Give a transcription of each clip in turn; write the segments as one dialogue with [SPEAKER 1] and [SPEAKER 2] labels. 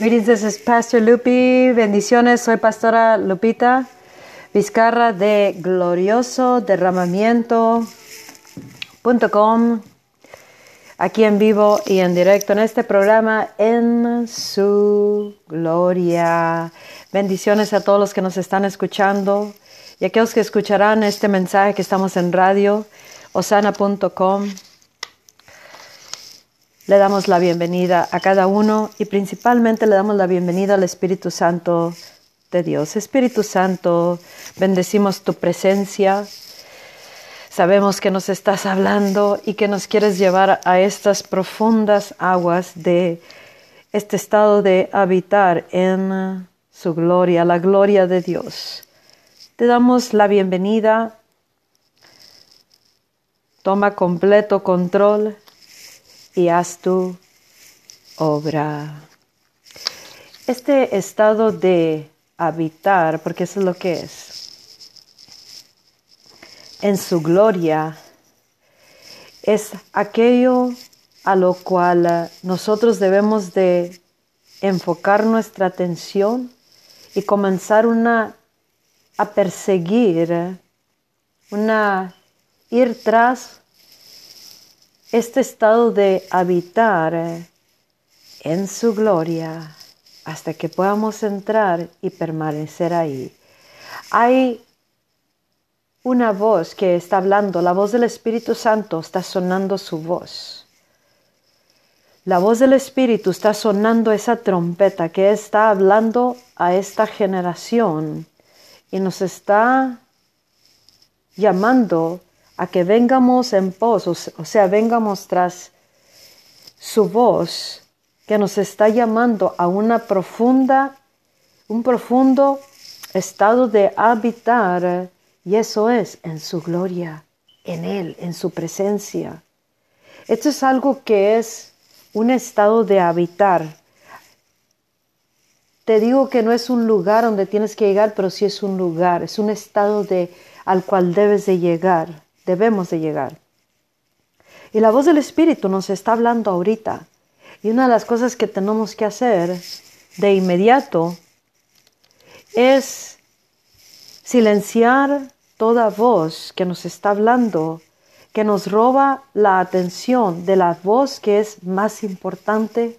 [SPEAKER 1] Greetings, this is Pastor Lupi. Bendiciones, soy Pastora Lupita Vizcarra de Glorioso Derramamiento.com. Aquí en vivo y en directo en este programa en su gloria. Bendiciones a todos los que nos están escuchando y a aquellos que escucharán este mensaje que estamos en radio, osana.com. Le damos la bienvenida a cada uno y principalmente le damos la bienvenida al Espíritu Santo de Dios. Espíritu Santo, bendecimos tu presencia. Sabemos que nos estás hablando y que nos quieres llevar a estas profundas aguas de este estado de habitar en su gloria, la gloria de Dios. Te damos la bienvenida. Toma completo control y haz tu obra. Este estado de habitar, porque eso es lo que es, en su gloria, es aquello a lo cual nosotros debemos de enfocar nuestra atención y comenzar una a perseguir, una ir tras este estado de habitar en su gloria hasta que podamos entrar y permanecer ahí. Hay una voz que está hablando, la voz del Espíritu Santo está sonando su voz. La voz del Espíritu está sonando esa trompeta que está hablando a esta generación y nos está llamando a que vengamos en pos, o sea, vengamos tras su voz que nos está llamando a una profunda, un profundo estado de habitar, y eso es en su gloria, en Él, en su presencia. Esto es algo que es un estado de habitar. Te digo que no es un lugar donde tienes que llegar, pero sí es un lugar, es un estado de, al cual debes de llegar debemos de llegar. Y la voz del Espíritu nos está hablando ahorita. Y una de las cosas que tenemos que hacer de inmediato es silenciar toda voz que nos está hablando, que nos roba la atención de la voz que es más importante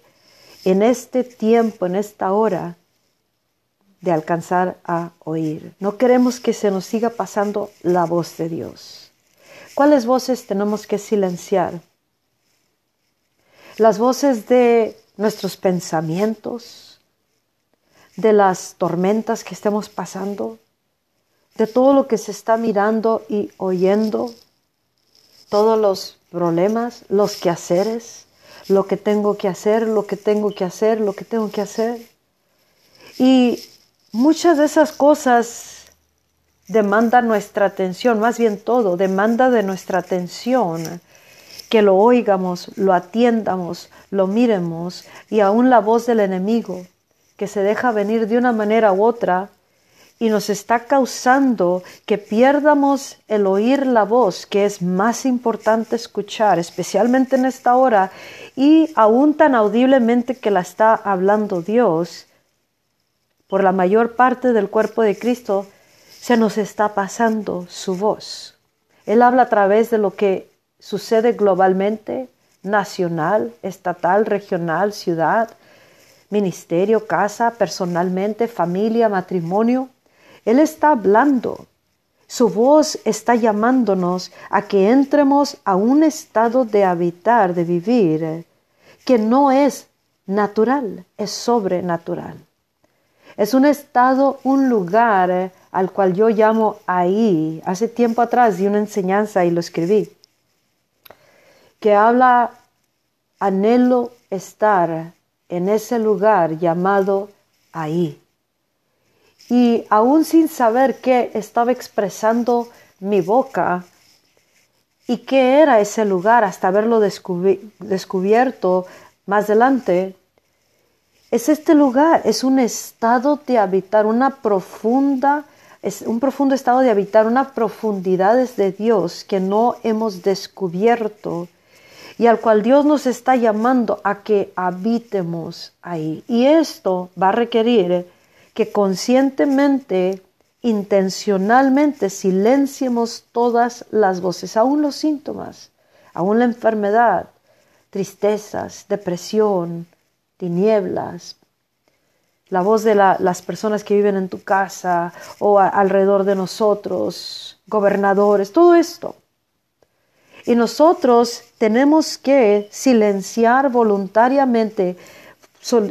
[SPEAKER 1] en este tiempo, en esta hora, de alcanzar a oír. No queremos que se nos siga pasando la voz de Dios. ¿Cuáles voces tenemos que silenciar? Las voces de nuestros pensamientos, de las tormentas que estemos pasando, de todo lo que se está mirando y oyendo, todos los problemas, los quehaceres, lo que tengo que hacer, lo que tengo que hacer, lo que tengo que hacer. Y muchas de esas cosas demanda nuestra atención, más bien todo, demanda de nuestra atención, que lo oigamos, lo atiendamos, lo miremos y aún la voz del enemigo, que se deja venir de una manera u otra y nos está causando que pierdamos el oír la voz, que es más importante escuchar, especialmente en esta hora, y aún tan audiblemente que la está hablando Dios, por la mayor parte del cuerpo de Cristo, se nos está pasando su voz. Él habla a través de lo que sucede globalmente, nacional, estatal, regional, ciudad, ministerio, casa, personalmente, familia, matrimonio. Él está hablando. Su voz está llamándonos a que entremos a un estado de habitar, de vivir, que no es natural, es sobrenatural. Es un estado, un lugar al cual yo llamo ahí. Hace tiempo atrás di una enseñanza y lo escribí, que habla anhelo estar en ese lugar llamado ahí. Y aún sin saber qué estaba expresando mi boca y qué era ese lugar hasta haberlo descubierto más adelante, es este lugar, es un estado de habitar, una profunda es un profundo estado de habitar una profundidades de Dios que no hemos descubierto. y al cual Dios nos está llamando a que habitemos ahí. Y esto va a requerir que conscientemente, intencionalmente silenciemos todas las voces, aún los síntomas, aún la enfermedad, tristezas, depresión, tinieblas, la voz de las personas que viven en tu casa o alrededor de nosotros, gobernadores, todo esto. Y nosotros tenemos que silenciar voluntariamente,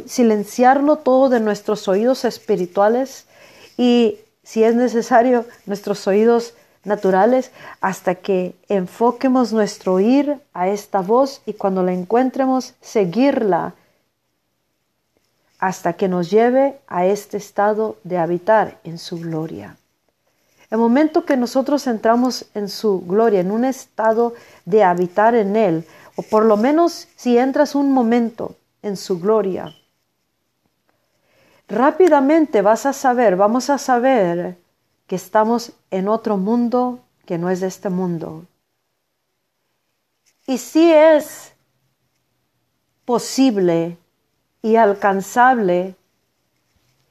[SPEAKER 1] silenciarlo todo de nuestros oídos espirituales y, si es necesario, nuestros oídos naturales hasta que enfoquemos nuestro oír a esta voz y cuando la encuentremos, seguirla hasta que nos lleve a este estado de habitar en su gloria. El momento que nosotros entramos en su gloria, en un estado de habitar en Él, o por lo menos si entras un momento en su gloria, rápidamente vas a saber, vamos a saber que estamos en otro mundo que no es de este mundo. Y si es posible y alcanzable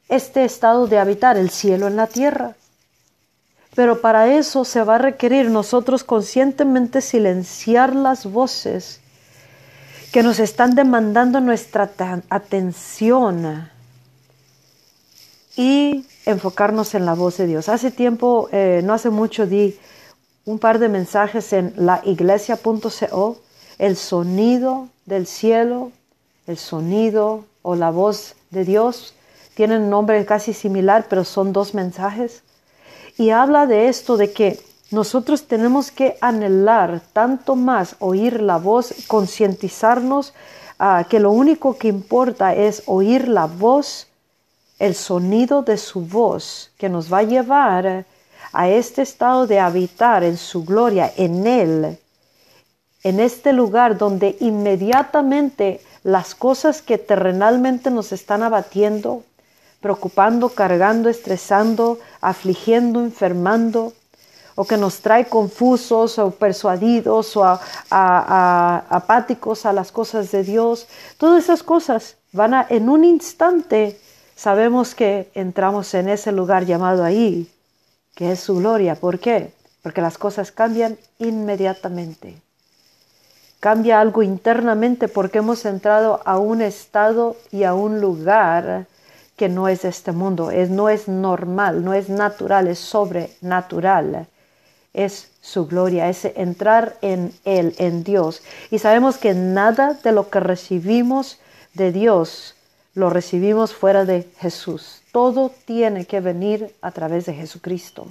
[SPEAKER 1] este estado de habitar el cielo en la tierra. Pero para eso se va a requerir nosotros conscientemente silenciar las voces que nos están demandando nuestra atención y enfocarnos en la voz de Dios. Hace tiempo, eh, no hace mucho, di un par de mensajes en laiglesia.co, el sonido del cielo, el sonido o la voz de Dios. Tienen nombre casi similar, pero son dos mensajes y habla de esto, de que nosotros tenemos que anhelar tanto más oír la voz, concientizarnos uh, que lo único que importa es oír la voz, el sonido de su voz, que nos va a llevar a este estado de habitar en su gloria, en Él, en este lugar donde inmediatamente las cosas que terrenalmente nos están abatiendo, preocupando, cargando, estresando, afligiendo, enfermando, o que nos trae confusos o persuadidos o apáticos a las cosas de Dios. Todas esas cosas van a, en un instante, sabemos que entramos en ese lugar llamado ahí, que es su gloria. ¿Por qué? Porque las cosas cambian inmediatamente. Cambia algo internamente porque hemos entrado a un estado y a un lugar que no es este mundo, es, no es normal, no es natural, es sobrenatural. Es su gloria, es entrar en Él, en Dios. Y sabemos que nada de lo que recibimos de Dios lo recibimos fuera de Jesús. Todo tiene que venir a través de Jesucristo.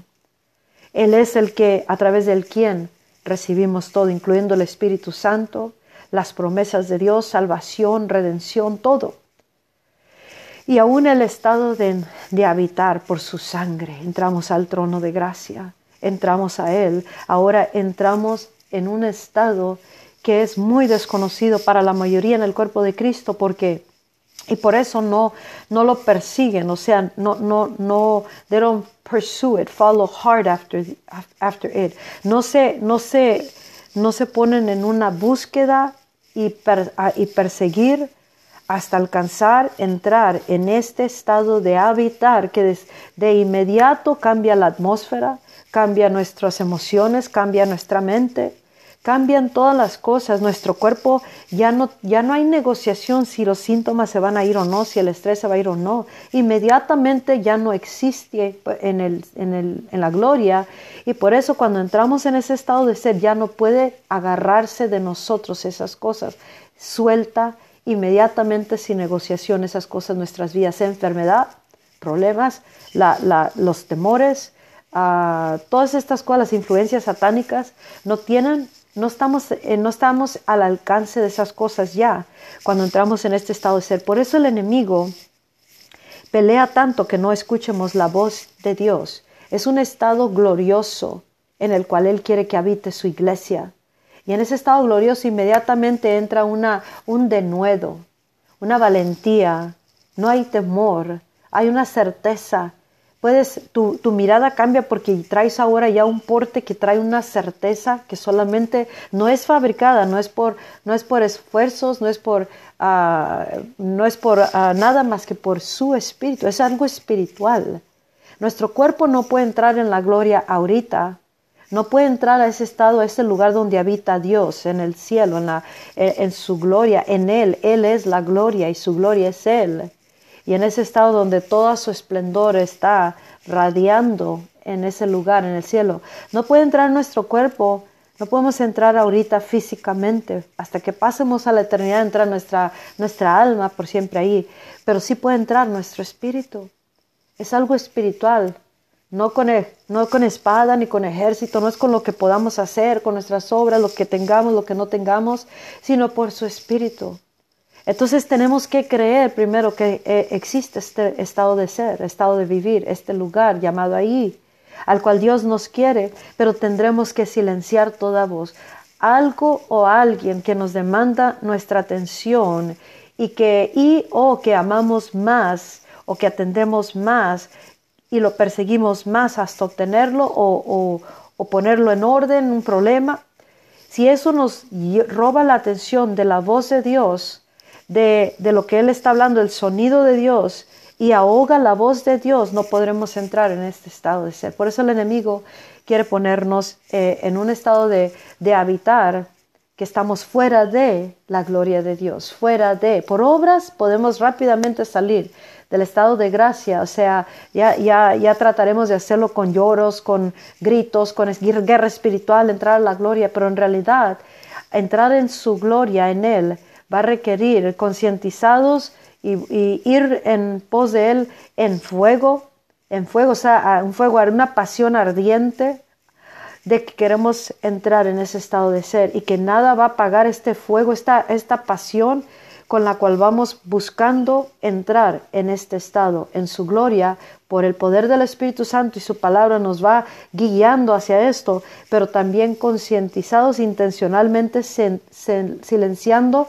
[SPEAKER 1] Él es el que, a través del quien recibimos todo, incluyendo el Espíritu Santo, las promesas de Dios, salvación, redención, todo y aún el estado de, habitar por su sangre. Entramos al trono de gracia, entramos a Él, ahora entramos en un estado que es muy desconocido para la mayoría en el cuerpo de Cristo porque y por eso no, no lo persiguen, o sea, no, no, no, they don't pursue it, follow hard after, after it. No se, no, se, no se ponen en una búsqueda y, y perseguir hasta alcanzar entrar en este estado de habitar que de inmediato cambia la atmósfera, cambia nuestras emociones, cambia nuestra mente, cambian todas las cosas, nuestro cuerpo ya no, ya no hay negociación si los síntomas se van a ir o no, si el estrés se va a ir o no, inmediatamente ya no existe en, el, en, el, en la gloria. Y por eso cuando entramos en ese estado de ser ya no puede agarrarse de nosotros esas cosas, suelta inmediatamente sin negociación esas cosas nuestras vidas, enfermedad, problemas, los temores, ah, todas estas cosas, las influencias satánicas, no tienen, no estamos, eh, no estamos al alcance de esas cosas ya cuando entramos en este estado de ser. Por eso el enemigo pelea tanto que no escuchemos la voz de Dios. Es un estado glorioso en el cual Él quiere que habite su iglesia. Y en ese estado glorioso inmediatamente entra una, un denuedo, una valentía, no hay temor, hay una certeza puedes, tu, tu, mirada cambia porque traes ahora ya un porte que trae una certeza que solamente no es fabricada, no es por, no es por esfuerzos, no es por, uh, no es por uh, nada más que por su espíritu, es algo espiritual. Nuestro cuerpo no puede entrar en la gloria ahorita, no puede entrar a ese estado, a ese lugar donde habita Dios, en el cielo, en, la, en su gloria, en Él. Él es la gloria y su gloria es Él y en ese estado donde todo su esplendor está radiando en ese lugar, en el cielo. No puede entrar nuestro cuerpo, no podemos entrar ahorita físicamente, hasta que pasemos a la eternidad, entra nuestra, nuestra alma por siempre ahí, pero sí puede entrar nuestro espíritu. Es algo espiritual, no con, e, no con espada ni con ejército, no es con lo que podamos hacer, con nuestras obras, lo que tengamos, lo que no tengamos, sino por su espíritu. Entonces tenemos que creer primero que eh, existe este estado de ser, estado de vivir, este lugar llamado ahí, al cual Dios nos quiere, pero tendremos que silenciar toda voz. Algo o alguien que nos demanda nuestra atención y que y o que amamos más o que atendemos más y lo perseguimos más hasta obtenerlo o, o ponerlo en orden, un problema. Si eso nos roba la atención de la voz de Dios, de, lo que Él está hablando, el sonido de Dios, y ahoga la voz de Dios, no podremos entrar en este estado de ser. Por eso el enemigo quiere ponernos eh, en un estado de, de, habitar, que estamos fuera de la gloria de Dios, fuera de. Por obras podemos rápidamente salir del estado de gracia, o sea, ya, ya, ya trataremos de hacerlo con lloros, con gritos, con guerra espiritual, entrar a la gloria, pero en realidad entrar en su gloria, en Él, va a requerir concientizados y, ir en pos de Él en fuego, en fuego, o sea, un fuego, una pasión ardiente de que queremos entrar en ese estado de ser y que nada va a apagar este fuego, esta, esta pasión con la cual vamos buscando entrar en este estado, en su gloria, por el poder del Espíritu Santo y su palabra nos va guiando hacia esto, pero también concientizados intencionalmente, silenciando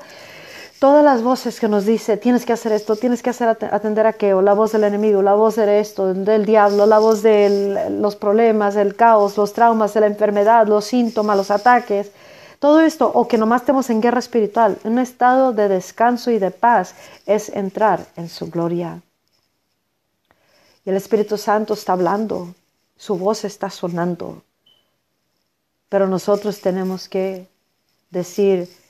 [SPEAKER 1] todas las voces que nos dice, tienes que hacer esto, tienes que hacer atender a aquello, la voz del enemigo, la voz de esto, del diablo, la voz de los problemas, el caos, los traumas, de la enfermedad, los síntomas, los ataques, todo esto, o que nomás estemos en guerra espiritual, un estado de descanso y de paz, es entrar en su gloria. Y el Espíritu Santo está hablando, su voz está sonando, pero nosotros tenemos que decir,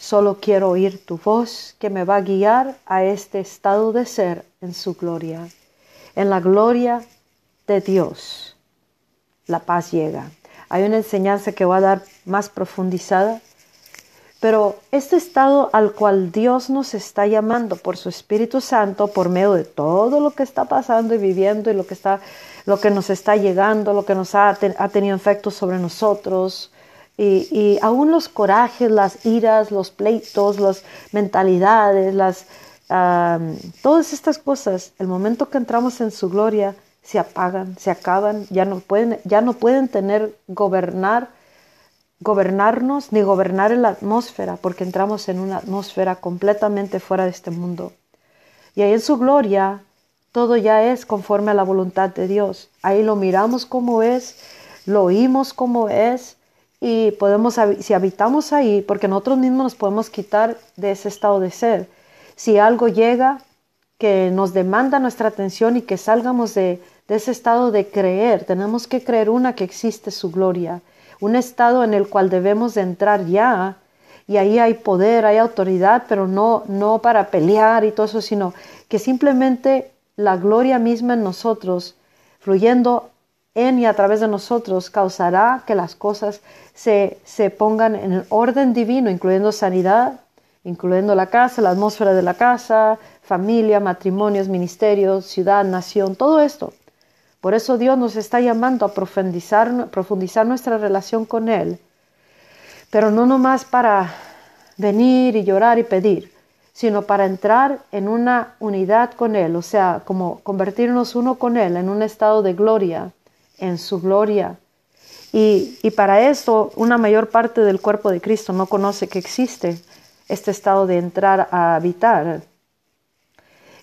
[SPEAKER 1] Solo quiero oír tu voz que me va a guiar a este estado de ser en su gloria. En la gloria de Dios, la paz llega. Hay una enseñanza que va a dar más profundizada, pero este estado al cual Dios nos está llamando por su Espíritu Santo, por medio de todo lo que está pasando y viviendo y lo que, está, lo que nos está llegando, lo que nos ha, ha tenido efectos sobre nosotros, y, aún los corajes, las iras, los pleitos, las mentalidades, las, todas estas cosas, el momento que entramos en su gloria, se apagan, se acaban, ya no pueden, ya no pueden tener gobernar, gobernarnos ni gobernar en la atmósfera, porque entramos en una atmósfera completamente fuera de este mundo. Y ahí en su gloria todo ya es conforme a la voluntad de Dios. Ahí lo miramos como es, lo oímos como es, y podemos, si habitamos ahí, porque nosotros mismos nos podemos quitar de ese estado de ser. Si algo llega que nos demanda nuestra atención y que salgamos de, de ese estado de creer, tenemos que creer una que existe su gloria, un estado en el cual debemos de entrar ya y ahí hay poder, hay autoridad, pero no, no para pelear y todo eso, sino que simplemente la gloria misma en nosotros, fluyendo en y a través de nosotros causará que las cosas se, se pongan en el orden divino, incluyendo sanidad, incluyendo la casa, la atmósfera de la casa, familia, matrimonios, ministerios, ciudad, nación, todo esto. Por eso Dios nos está llamando a profundizar, profundizar nuestra relación con Él, pero no nomás para venir y llorar y pedir, sino para entrar en una unidad con Él, o sea, como convertirnos uno con Él en un estado de gloria en su gloria. Y, para esto, una mayor parte del cuerpo de Cristo no conoce que existe este estado de entrar a habitar.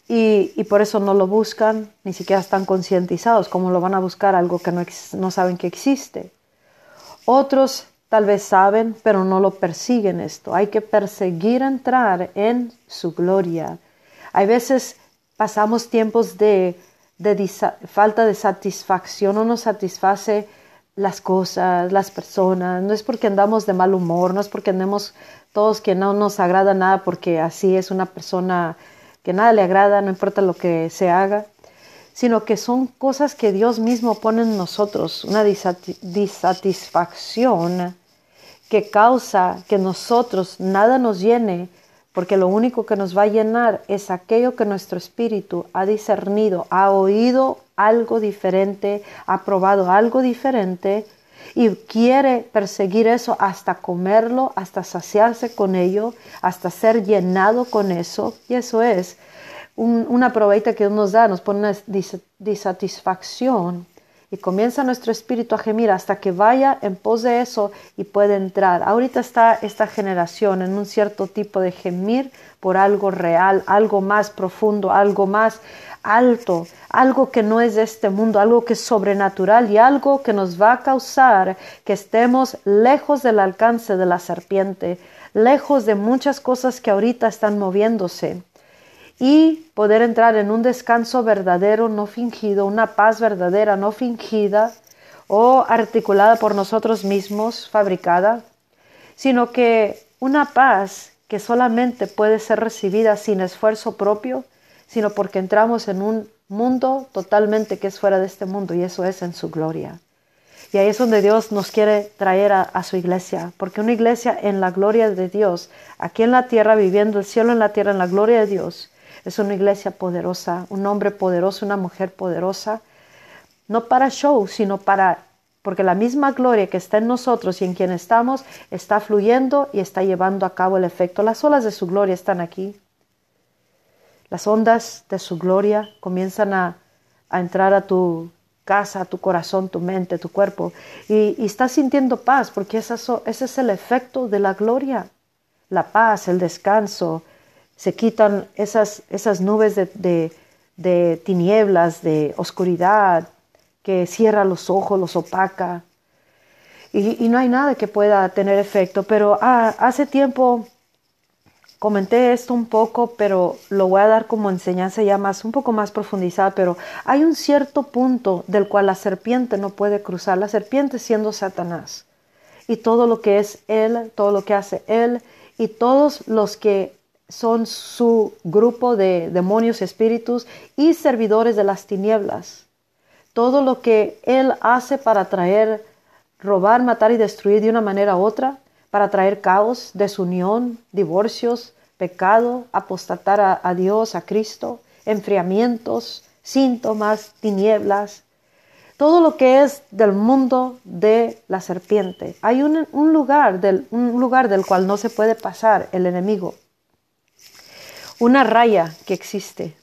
[SPEAKER 1] y, por eso no lo buscan, ni siquiera están concientizados, como lo van a buscar algo que no, no saben que existe. Otros tal vez saben, pero no lo persiguen esto. Hay que perseguir entrar en su gloria. Hay veces pasamos tiempos de, de falta de satisfacción, no nos satisface las cosas, las personas, no es porque andamos de mal humor, no es porque andemos todos que no nos agrada nada porque así es una persona que nada le agrada, no importa lo que se haga, sino que son cosas que Dios mismo pone en nosotros, una disatisfacción que causa que nosotros nada nos llene, porque lo único que nos va a llenar es aquello que nuestro espíritu ha discernido, ha oído algo diferente, ha probado algo diferente y quiere perseguir eso hasta comerlo, hasta saciarse con ello, hasta ser llenado con eso. Y eso es una probadita que Dios nos da, nos pone una disatisfacción y comienza nuestro espíritu a gemir hasta que vaya en pos de eso y puede entrar. Ahorita está esta generación en un cierto tipo de gemir por algo real, algo más profundo, algo más alto, algo que no es de este mundo, algo que es sobrenatural y algo que nos va a causar que estemos lejos del alcance de la serpiente, lejos de muchas cosas que ahorita están moviéndose y poder entrar en un descanso verdadero, no fingido, una paz verdadera, no fingida o articulada por nosotros mismos, fabricada, sino que una paz que solamente puede ser recibida sin esfuerzo propio, sino porque entramos en un mundo totalmente que es fuera de este mundo y eso es en su gloria. Y ahí es donde Dios nos quiere traer a, su iglesia, porque una iglesia en la gloria de Dios, aquí en la tierra, viviendo el cielo en la tierra, en la gloria de Dios, es una iglesia poderosa, un hombre poderoso, una mujer poderosa, no para show, sino para, porque la misma gloria que está en nosotros y en quien estamos está fluyendo y está llevando a cabo el efecto. Las olas de su gloria están aquí. Las ondas de su gloria comienzan a, entrar a tu casa, a tu corazón, tu mente, tu cuerpo. Y, estás sintiendo paz porque ese es el efecto de la gloria. La paz, el descanso. Se quitan esas, esas nubes de, tinieblas, de oscuridad que cierra los ojos, los opaca. Y, no hay nada que pueda tener efecto. Pero ah, hace tiempo Comenté esto un poco, pero lo voy a dar como enseñanza ya más, un poco más profundizada, pero hay un cierto punto del cual la serpiente no puede cruzar, la serpiente siendo Satanás, y todo lo que es él, todo lo que hace él, y todos los que son su grupo de demonios, espíritus y servidores de las tinieblas. Todo lo que él hace para traer, robar, matar y destruir de una manera u otra, para traer caos, desunión, divorcios, pecado, apostatar a, Dios, a Cristo, enfriamientos, síntomas, tinieblas, todo lo que es del mundo de la serpiente. Hay un, lugar del, un lugar del cual no se puede pasar el enemigo. Una raya que existe.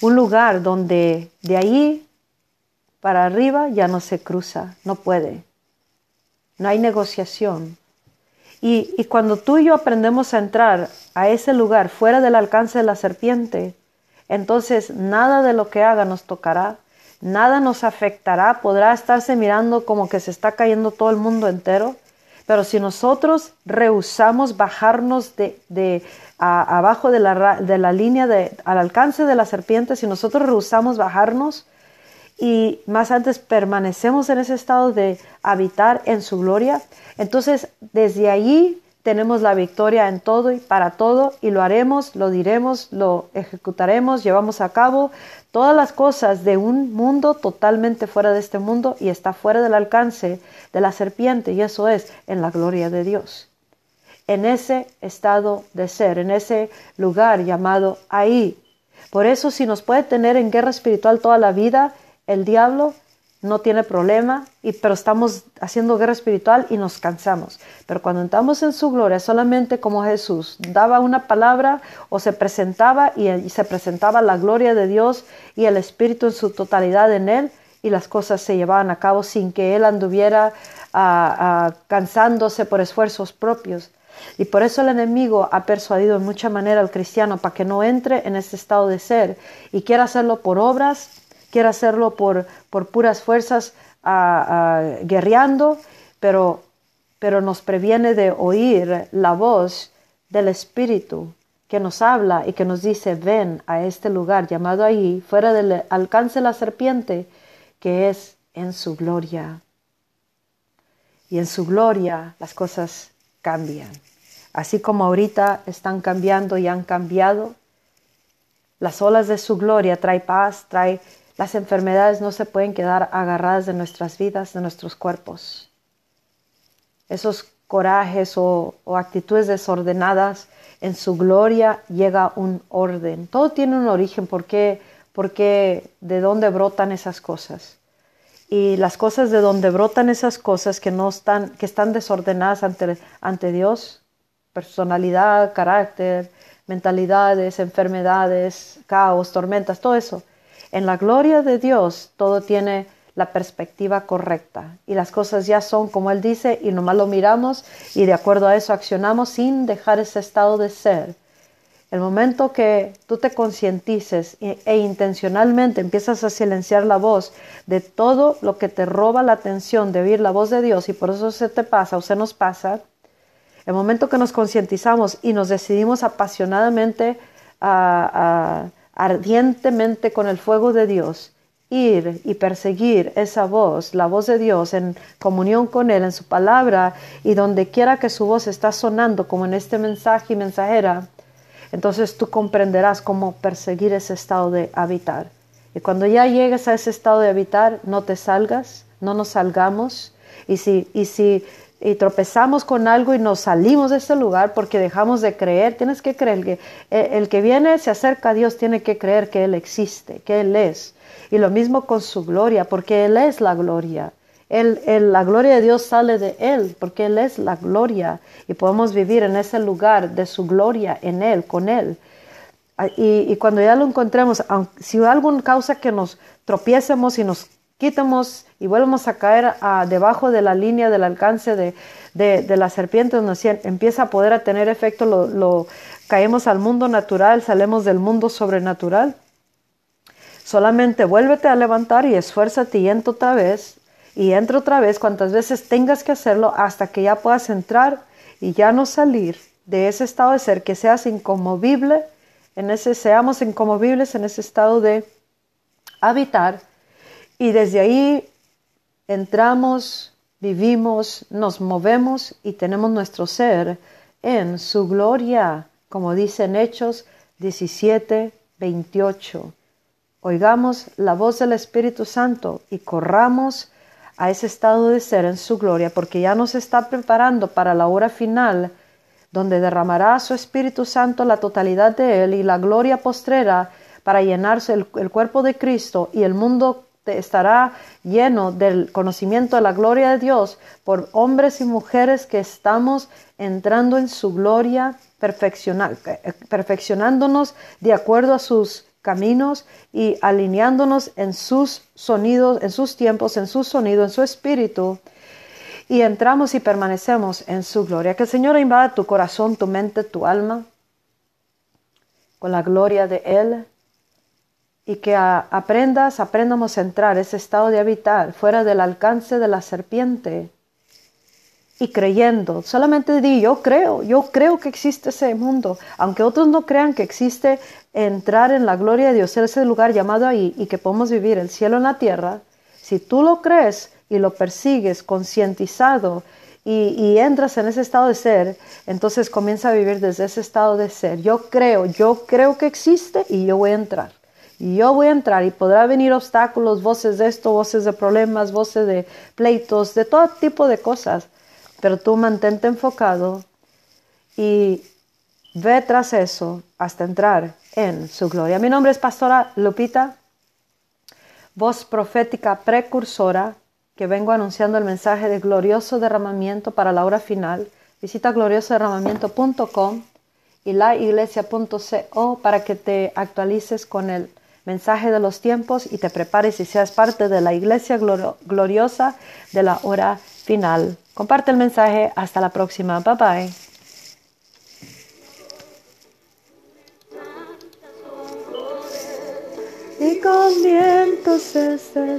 [SPEAKER 1] Un lugar donde de ahí para arriba ya no se cruza, no puede. No hay negociación, y, cuando tú y yo aprendemos a entrar a ese lugar fuera del alcance de la serpiente, entonces nada de lo que haga nos tocará, nada nos afectará, podrá estarse mirando como que se está cayendo todo el mundo entero, pero si nosotros rehusamos bajarnos de, abajo de la, de la línea de, al alcance de la serpiente, si nosotros rehusamos bajarnos y más antes permanecemos en ese estado de habitar en su gloria, entonces, desde allí tenemos la victoria en todo y para todo y lo haremos, lo diremos, lo ejecutaremos, llevamos a cabo todas las cosas de un mundo totalmente fuera de este mundo y está fuera del alcance de la serpiente y eso es en la gloria de Dios. En ese estado de ser, en ese lugar llamado ahí. Por eso si nos puede tener en guerra espiritual toda la vida, el diablo no tiene problema, y, pero estamos haciendo guerra espiritual y nos cansamos. Pero cuando entramos en su gloria, solamente como Jesús daba una palabra o se presentaba y, se presentaba la gloria de Dios y el Espíritu en su totalidad en él, y las cosas se llevaban a cabo sin que él anduviera cansándose por esfuerzos propios. Y por eso el enemigo ha persuadido en mucha manera al cristiano para que no entre en este estado de ser y quiera hacerlo por obras, quiera hacerlo por, por puras fuerzas guerreando, pero, pero nos previene de oír la voz del Espíritu que nos habla y que nos dice, ven a este lugar llamado ahí, fuera del alcance de la serpiente, que es en su gloria. Y en su gloria las cosas cambian. Así como ahorita están cambiando y han cambiado, las olas de su gloria trae paz, trae las enfermedades no se pueden quedar agarradas de nuestras vidas, de nuestros cuerpos. Esos corajes o, actitudes desordenadas, en su gloria llega un orden. Todo tiene un origen, ¿por qué? Porque de dónde brotan esas cosas. Y las cosas de donde brotan esas cosas que no están, que están desordenadas ante Dios, personalidad, carácter, mentalidades, enfermedades, caos, tormentas, todo eso en la gloria de Dios todo tiene la perspectiva correcta y las cosas ya son como Él dice y nomás lo miramos y de acuerdo a eso accionamos sin dejar ese estado de ser. El momento que tú te concientices e, e intencionalmente empiezas a silenciar la voz de todo lo que te roba la atención de oír la voz de Dios y por eso se te pasa o se nos pasa, el momento que nos concientizamos y nos decidimos apasionadamente a, ardientemente con el fuego de Dios, ir y perseguir esa voz, la voz de Dios en comunión con Él, en su palabra, y donde quiera que su voz está sonando, como en este mensaje y mensajera, entonces tú comprenderás cómo perseguir ese estado de habitar. Y cuando ya llegues a ese estado de habitar, no te salgas, no nos salgamos. Y si, y si y tropezamos con algo y nos salimos de ese lugar porque dejamos de creer, tienes que creer que eh, el que viene se acerca a Dios tiene que creer que Él existe, que Él es. Y lo mismo con su gloria, porque Él es la gloria. Él, la gloria de Dios sale de Él, porque Él es la gloria y podemos vivir en ese lugar de su gloria, en Él, con Él. Ah, y, y cuando ya lo encontremos, si alguna causa que nos tropiecemos y nos quitamos y volvemos a caer debajo de la línea del alcance de, la serpiente, donde empieza a poder a tener efecto, lo, caemos al mundo natural, salimos del mundo sobrenatural. Solamente vuélvete a levantar y esfuérzate y entra otra vez y entra otra vez cuantas veces tengas que hacerlo hasta que ya puedas entrar y ya no salir de ese estado de ser, que seas incomovible, en ese, seamos incomovibles en ese estado de habitar y desde ahí entramos, vivimos, nos movemos y tenemos nuestro ser en su gloria, como dicen Hechos 17, 28. Oigamos la voz del Espíritu Santo y corramos a ese estado de ser en su gloria, porque ya nos está preparando para la hora final, donde derramará su Espíritu Santo la totalidad de Él y la gloria postrera para llenarse el, el cuerpo de Cristo y el mundo estará lleno del conocimiento de la gloria de Dios por hombres y mujeres que estamos entrando en su gloria, eh, perfeccionándonos de acuerdo a sus caminos y alineándonos en sus sonidos, en sus tiempos, en su sonido, en su espíritu. Y entramos y permanecemos en su gloria. Que el Señor invada tu corazón, tu mente, tu alma con la gloria de Él y que aprendas, aprendamos a entrar ese estado de habitar fuera del alcance de la serpiente y creyendo. Solamente di, yo creo, yo creo que existe ese mundo, aunque otros no crean que existe entrar en la gloria de Dios, ese lugar llamado ahí y que podemos vivir el cielo en la tierra. Si tú lo crees y lo persigues concientizado y, y, entras en ese estado de ser, entonces comienza a vivir desde ese estado de ser. Yo creo, yo creo que existe y yo voy a entrar. Y yo voy a entrar y podrá venir obstáculos, voces de esto, voces de problemas, voces de pleitos, de todo tipo de cosas. Pero tú mantente enfocado y ve tras eso hasta entrar en su gloria. Mi nombre es Pastora Lupita, voz profética precursora, que vengo anunciando el mensaje de glorioso derramamiento para la hora final. Visita gloriosoderramamiento.com y laiglesia.co para que te actualices con el mensaje de los tiempos y te prepares y seas parte de la iglesia gloriosa de la hora final. Comparte el mensaje. Hasta la próxima. Bye bye. y